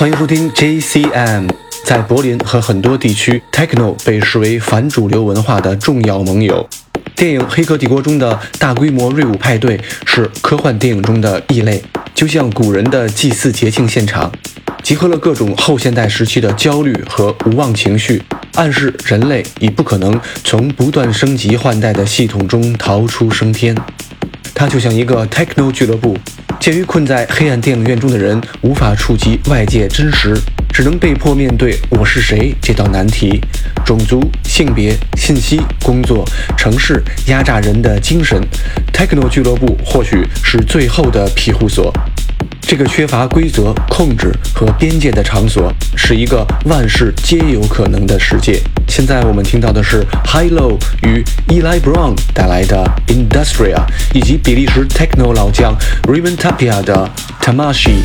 欢迎收听 JCM。在柏林和很多地区，techno 被视为反主流文化的重要盟友。电影《黑客帝国》中的大规模瑞舞派对是科幻电影中的异类，就像古人的祭祀节庆现场，集合了各种后现代时期的焦虑和无望情绪，暗示人类已不可能从不断升级换代的系统中逃出升天。它就像一个 techno 俱乐部。鉴于困在黑暗电影院中的人无法触及外界真实，只能被迫面对“我是谁”这道难题。种族、性别、信息、工作、城市压榨人的精神，Techno 俱乐部或许是最后的庇护所。这个缺乏规则、控制和边界的场所，是一个万事皆有可能的世界。现在我们听到的是 Hilo 与 Eli Brown 带来的 Industria，以及比利时 Techno 老将 Riven Tapia 的 Tamashi。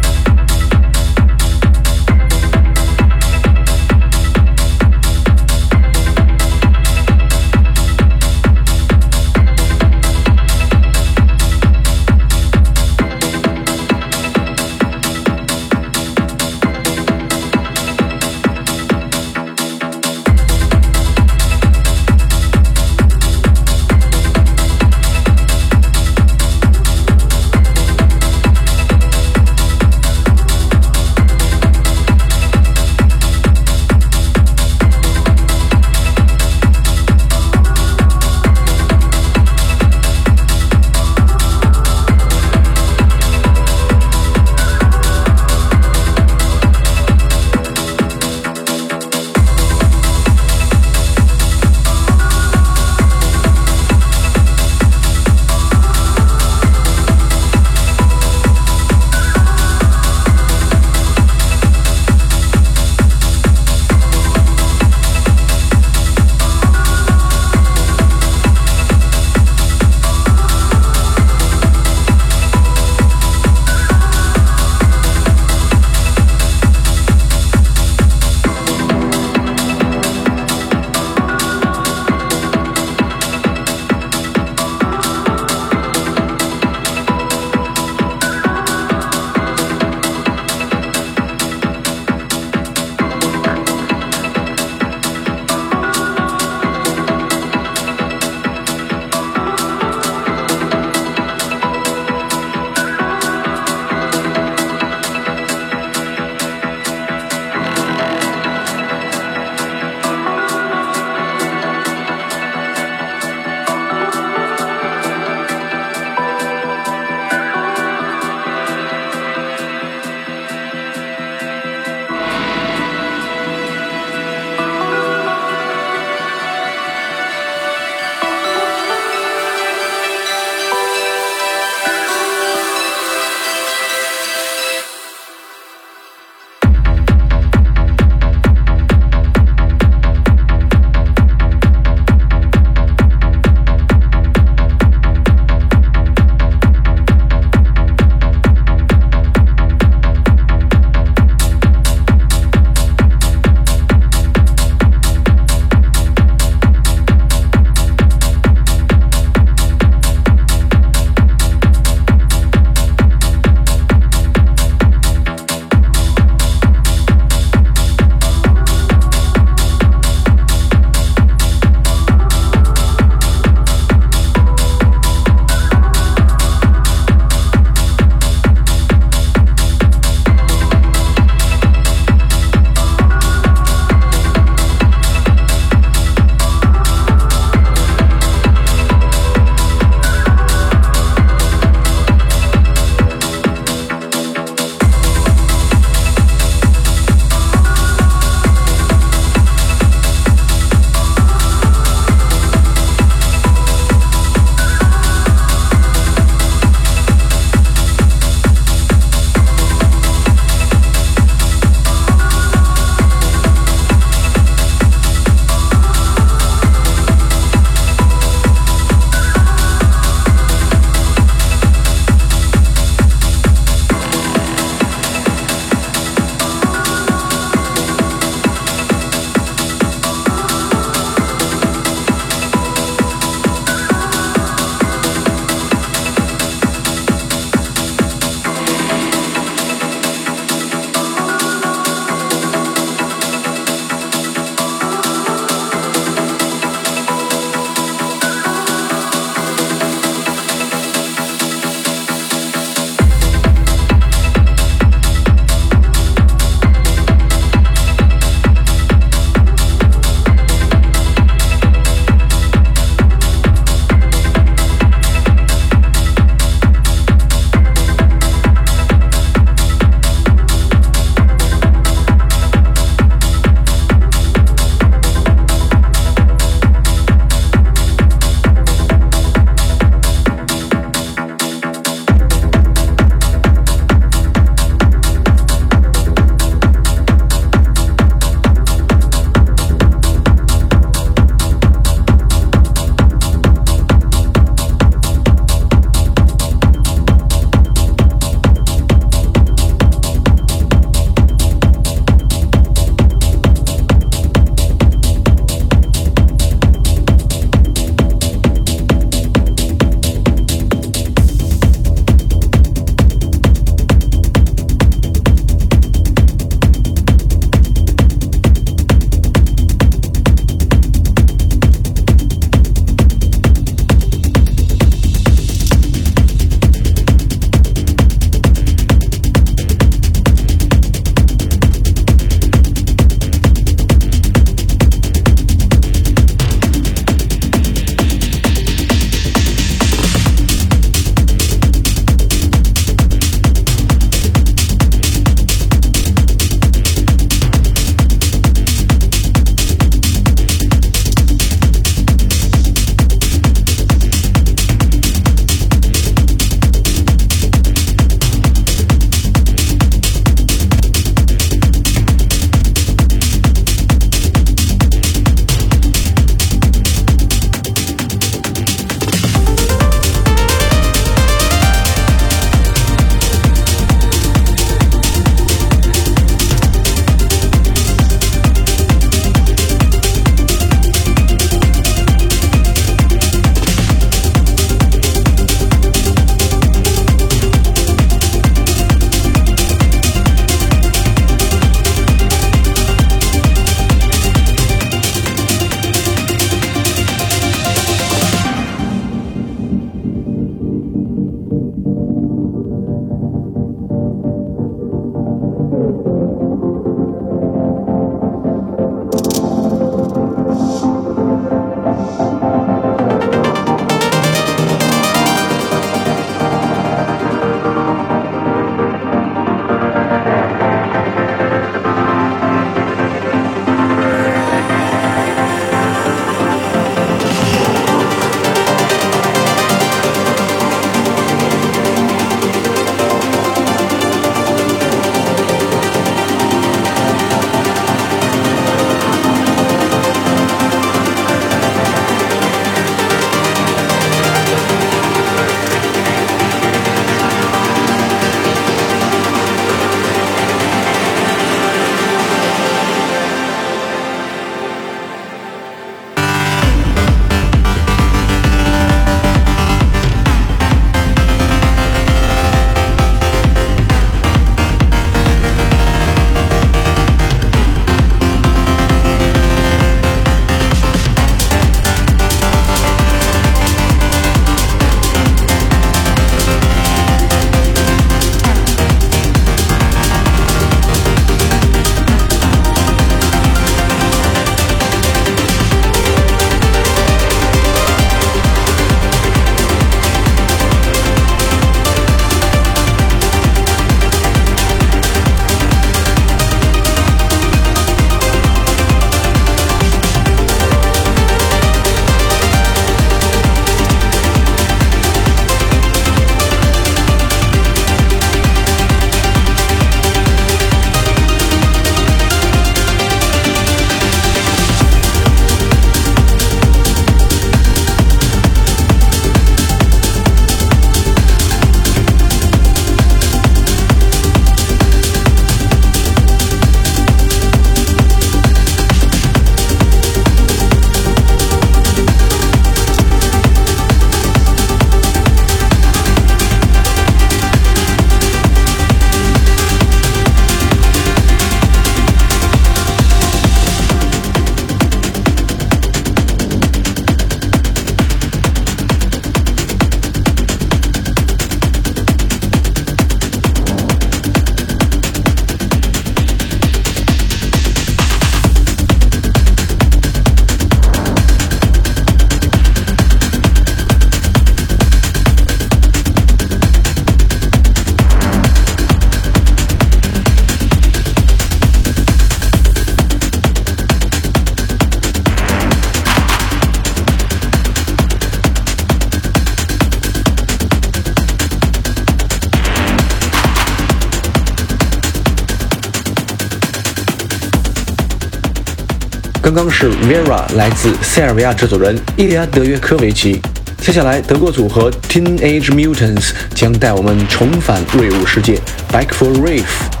将是 Vera 来自塞尔维亚制作人伊利亚德约科维奇。接下来，德国组合 Teenage Mutants 将带我们重返瑞舞世界，Back for Reef。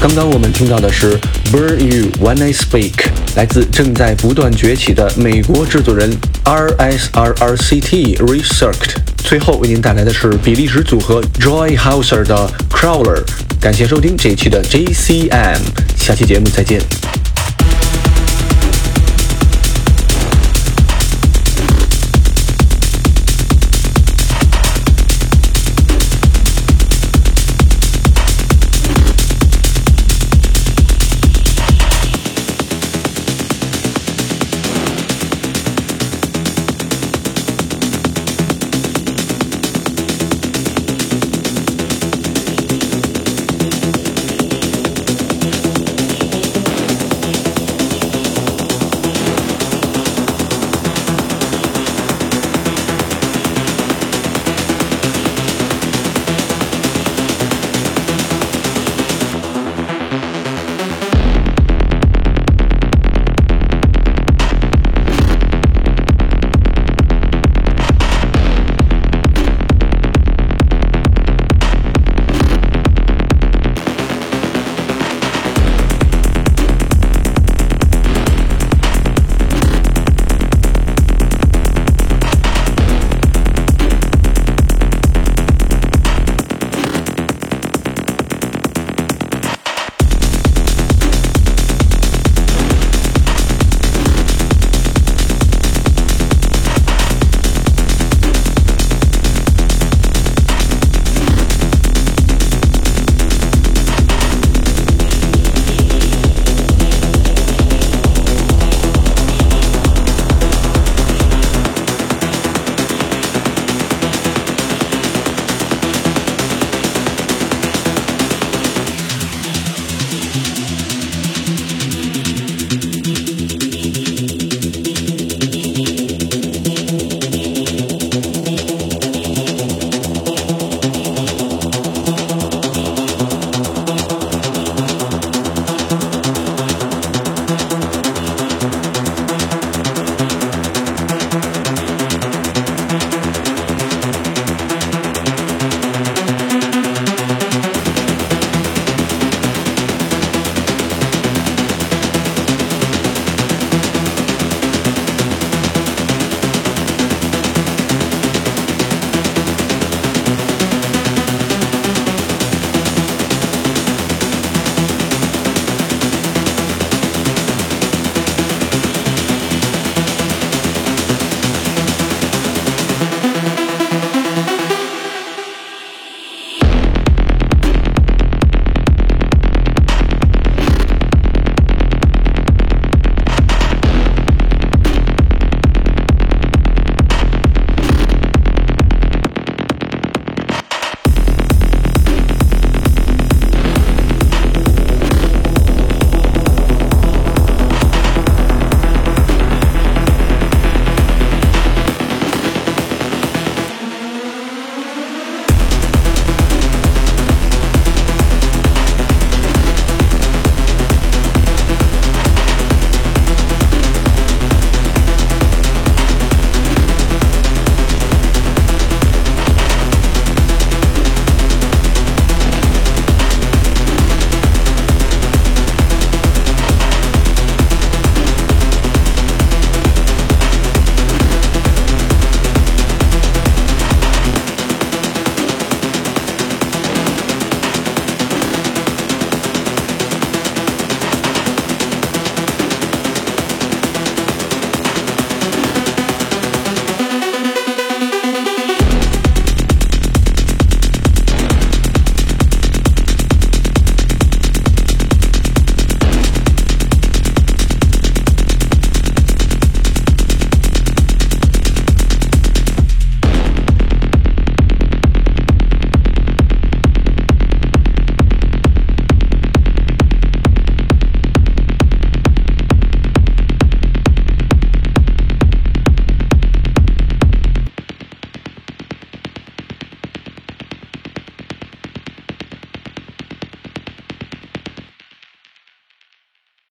刚刚我们听到的是《Burn You When I Speak》，来自正在不断崛起的美国制作人 RSRRCT Researched。最后为您带来的是比利时组合 Joy Hauser 的《Crawler》。感谢收听这一期的 JCM，下期节目再见。